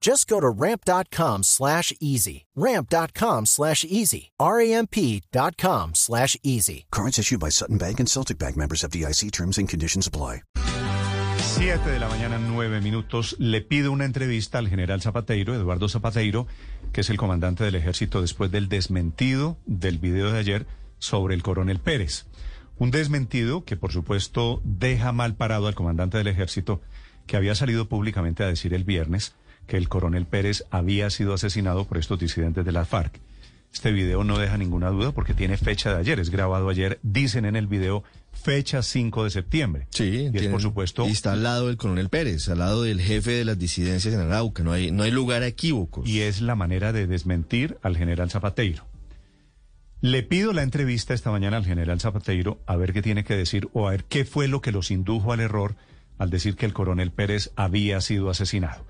Just go to ramp.com slash easy. Ramp.com slash easy. R-A-M-P.com slash easy. Cards issued by Sutton Bank and Celtic Bank members of DIC terms and conditions apply. 7 de la mañana, 9 minutos. Le pido una entrevista al general Zapateiro, Eduardo Zapateiro, que es el comandante del ejército después del desmentido del video de ayer sobre el coronel Pérez. Un desmentido que, por supuesto, deja mal parado al comandante del ejército, que había salido públicamente a decir el viernes que el coronel Pérez había sido asesinado por estos disidentes de la FARC. Este video no deja ninguna duda porque tiene fecha de ayer, es grabado ayer, dicen en el video fecha 5 de septiembre. Sí, y es por supuesto Y está al lado del coronel Pérez, al lado del jefe de las disidencias en Arauca. No hay, no hay lugar a equívocos. y es la manera de desmentir al general Zapateiro. Le pido la entrevista esta mañana al general Zapateiro a ver qué tiene que decir o a ver qué fue lo que los indujo al error al decir que el coronel Pérez había sido asesinado.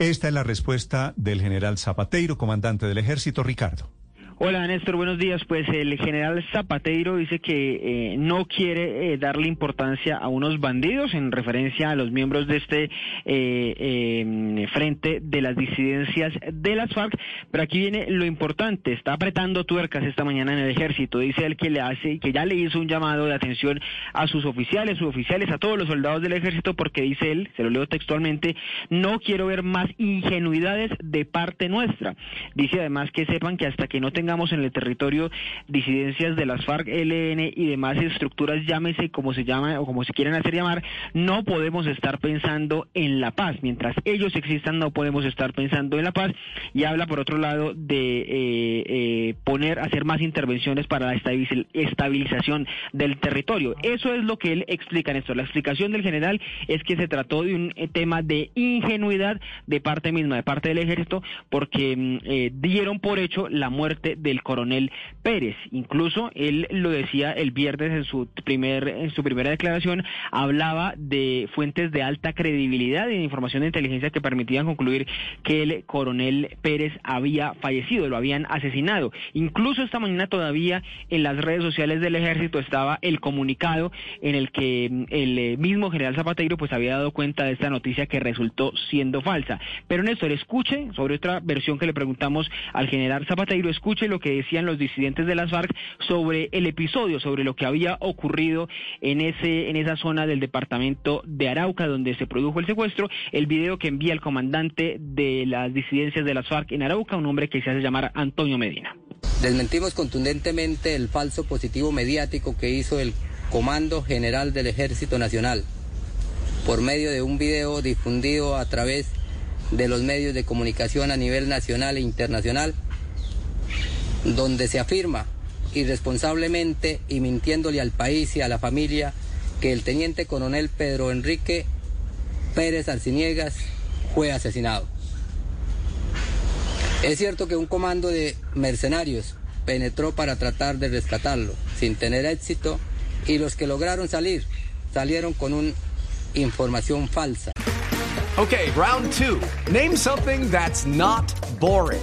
Esta es la respuesta del general Zapateiro, comandante del ejército, Ricardo. Hola Néstor, buenos días. Pues el general Zapateiro dice que eh, no quiere eh, darle importancia a unos bandidos en referencia a los miembros de este eh, eh, frente de las disidencias de las FARC. Pero aquí viene lo importante. Está apretando tuercas esta mañana en el ejército. Dice él que le hace, que ya le hizo un llamado de atención a sus oficiales, suboficiales, a todos los soldados del ejército, porque dice él, se lo leo textualmente, no quiero ver más ingenuidades de parte nuestra. Dice además que sepan que hasta que no tengamos en el territorio disidencias de las FARC, LN y demás estructuras, llámese como se llama o como se quieran hacer llamar, no podemos estar pensando en la paz. Mientras ellos existan, no podemos estar pensando en la paz. Y habla, por otro lado, de eh, eh, poner, hacer más intervenciones para la estabil- estabilización del territorio. Eso es lo que él explica en esto. La explicación del general es que se trató de un eh, tema de ingenuidad de parte misma, de parte del ejército, porque mm, eh, dieron por hecho la muerte del coronel Pérez. Incluso él lo decía el viernes en su primer en su primera declaración, hablaba de fuentes de alta credibilidad y de información de inteligencia que permitían concluir que el coronel Pérez había fallecido, lo habían asesinado. Incluso esta mañana todavía en las redes sociales del ejército estaba el comunicado en el que mm, el eh, mismo general Zapateiro pues había dado cuenta de esta noticia que resultó siendo falsa. Pero Néstor, escuche sobre otra versión que le preguntamos al general Zapateiro, escuche lo que decían los disidentes de las FARC sobre el episodio, sobre lo que había ocurrido en ese en esa zona del departamento de Arauca donde se produjo el secuestro, el video que envía el comandante de las disidencias de las FARC en Arauca, un hombre que se hace llamar Antonio Medina. Desmentimos contundentemente el falso positivo mediático que hizo el Comando General del Ejército Nacional por medio de un video difundido a través de los medios de comunicación a nivel nacional e internacional, donde se afirma irresponsablemente y mintiéndole al país y a la familia que el teniente coronel Pedro Enrique Pérez Arciniegas fue asesinado. Es cierto que un comando de mercenarios penetró para tratar de rescatarlo sin tener éxito y los que lograron salir salieron con una información falsa. Okay, round two. Name something that's not boring.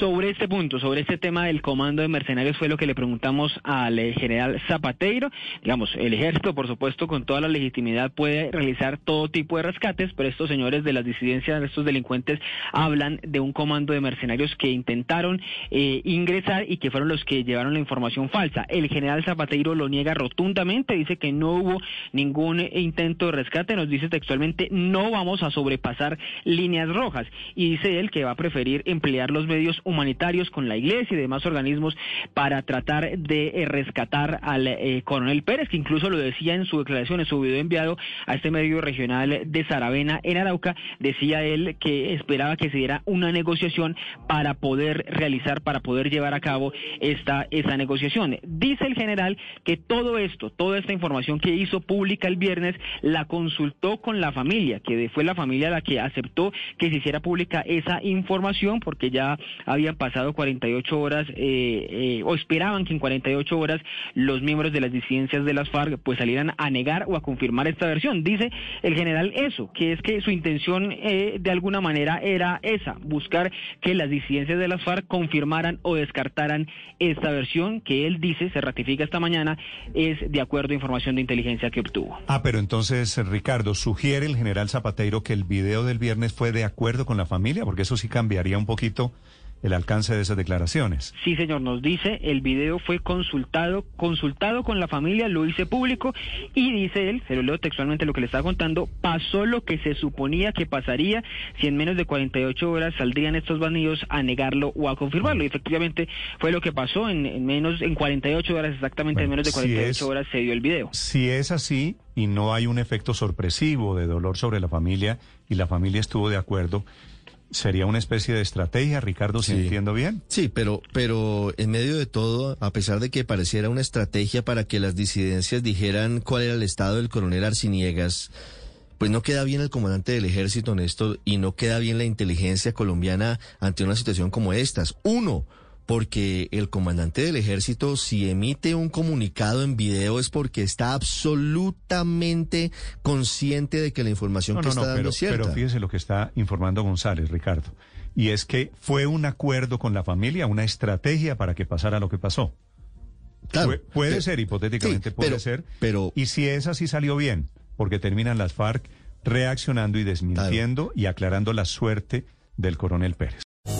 Sobre este punto, sobre este tema del comando de mercenarios fue lo que le preguntamos al eh, general Zapateiro. Digamos, el ejército, por supuesto, con toda la legitimidad puede realizar todo tipo de rescates, pero estos señores de las disidencias, estos delincuentes, hablan de un comando de mercenarios que intentaron eh, ingresar y que fueron los que llevaron la información falsa. El general Zapateiro lo niega rotundamente, dice que no hubo ningún intento de rescate, nos dice textualmente, no vamos a sobrepasar líneas rojas. Y dice él que va a preferir emplear los medios humanitarios con la iglesia y demás organismos para tratar de eh, rescatar al eh, coronel Pérez, que incluso lo decía en su declaración, en su video enviado a este medio regional de Saravena en Arauca, decía él que esperaba que se diera una negociación para poder realizar, para poder llevar a cabo esta esa negociación. Dice el general que todo esto, toda esta información que hizo pública el viernes, la consultó con la familia, que fue la familia la que aceptó que se hiciera pública esa información porque ya habían pasado 48 horas eh, eh, o esperaban que en 48 horas los miembros de las disidencias de las FARC pues salieran a negar o a confirmar esta versión. Dice el general eso, que es que su intención eh, de alguna manera era esa, buscar que las disidencias de las FARC confirmaran o descartaran esta versión que él dice, se ratifica esta mañana, es de acuerdo a información de inteligencia que obtuvo. Ah, pero entonces, Ricardo, sugiere el general Zapateiro que el video del viernes fue de acuerdo con la familia, porque eso sí cambiaría un poquito el alcance de esas declaraciones. Sí, señor, nos dice, el video fue consultado, consultado con la familia, lo hice público y dice él, se lo leo textualmente lo que le estaba contando, pasó lo que se suponía que pasaría si en menos de 48 horas saldrían estos bandidos a negarlo o a confirmarlo. Y efectivamente fue lo que pasó en, menos en 48 horas, exactamente en menos de 48 horas se dio el video. Si es así y no hay un efecto sorpresivo de dolor sobre la familia y la familia estuvo de acuerdo, Sería una especie de estrategia, Ricardo, si entiendo bien. Sí, pero, pero en medio de todo, a pesar de que pareciera una estrategia para que las disidencias dijeran cuál era el estado del coronel Arciniegas, pues no queda bien el comandante del ejército, Néstor, y no queda bien la inteligencia colombiana ante una situación como estas. Uno, porque el comandante del ejército si emite un comunicado en video es porque está absolutamente consciente de que la información que está dando pero, es cierta. Pero fíjese lo que está informando González, Ricardo. Y es que fue un acuerdo con la familia, una estrategia para que pasara lo que pasó. Claro, puede ser, hipotéticamente puede ser. Pero, y si es así salió bien, porque terminan las FARC reaccionando y desmintiendo y aclarando la suerte del coronel Pérez.